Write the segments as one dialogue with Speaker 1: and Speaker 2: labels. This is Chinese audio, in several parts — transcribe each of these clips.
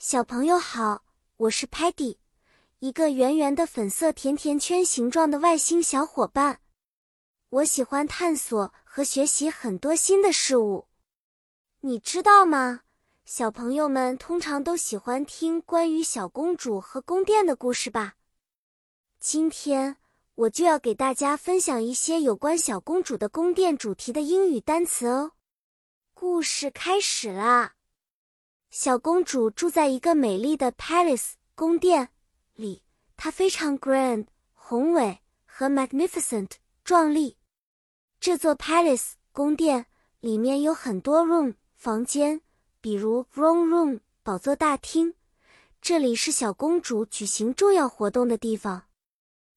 Speaker 1: 小朋友好，我是 Patty，一个圆圆的粉色甜甜圈形状的外星小伙伴。我喜欢探索和学习很多新的事物。你知道吗？小朋友们通常都喜欢听关于小公主和宫殿的故事吧？今天我就要给大家分享一些有关小公主的宫殿主题的英语单词哦。故事开始啦！小公主住在一个美丽的 palace 宫殿里，它非常 grand 宏伟和 magnificent 壮丽。这座 palace 宫殿里面有很多 room 房间，比如 throne room 宝座大厅，这里是小公主举行重要活动的地方；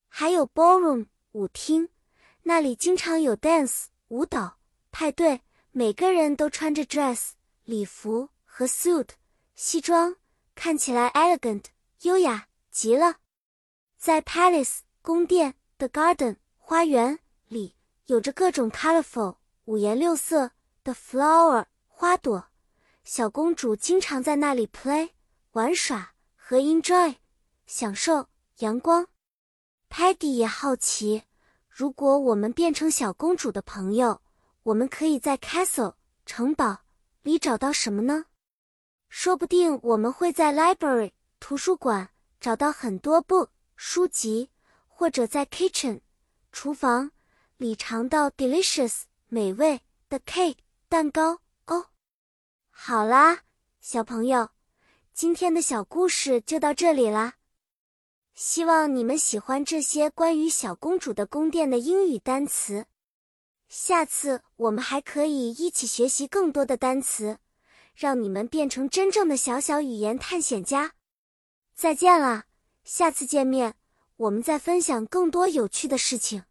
Speaker 1: 还有 ballroom 舞厅，那里经常有 dance 舞蹈派对，每个人都穿着 dress 礼服。和 suit 西装看起来 elegant 优雅极了。在 palace 宫殿的 garden 花园里，有着各种 colorful 五颜六色的 flower 花朵。小公主经常在那里 play 玩耍和 enjoy 享受阳光。Paddy 也好奇，如果我们变成小公主的朋友，我们可以在 castle 城堡里找到什么呢？说不定我们会在 library 图书馆找到很多 book 书籍，或者在 kitchen 厨房里尝到 delicious 美味的 cake 蛋糕哦。好啦，小朋友，今天的小故事就到这里啦。希望你们喜欢这些关于小公主的宫殿的英语单词。下次我们还可以一起学习更多的单词。让你们变成真正的小小语言探险家。再见了，下次见面我们再分享更多有趣的事情。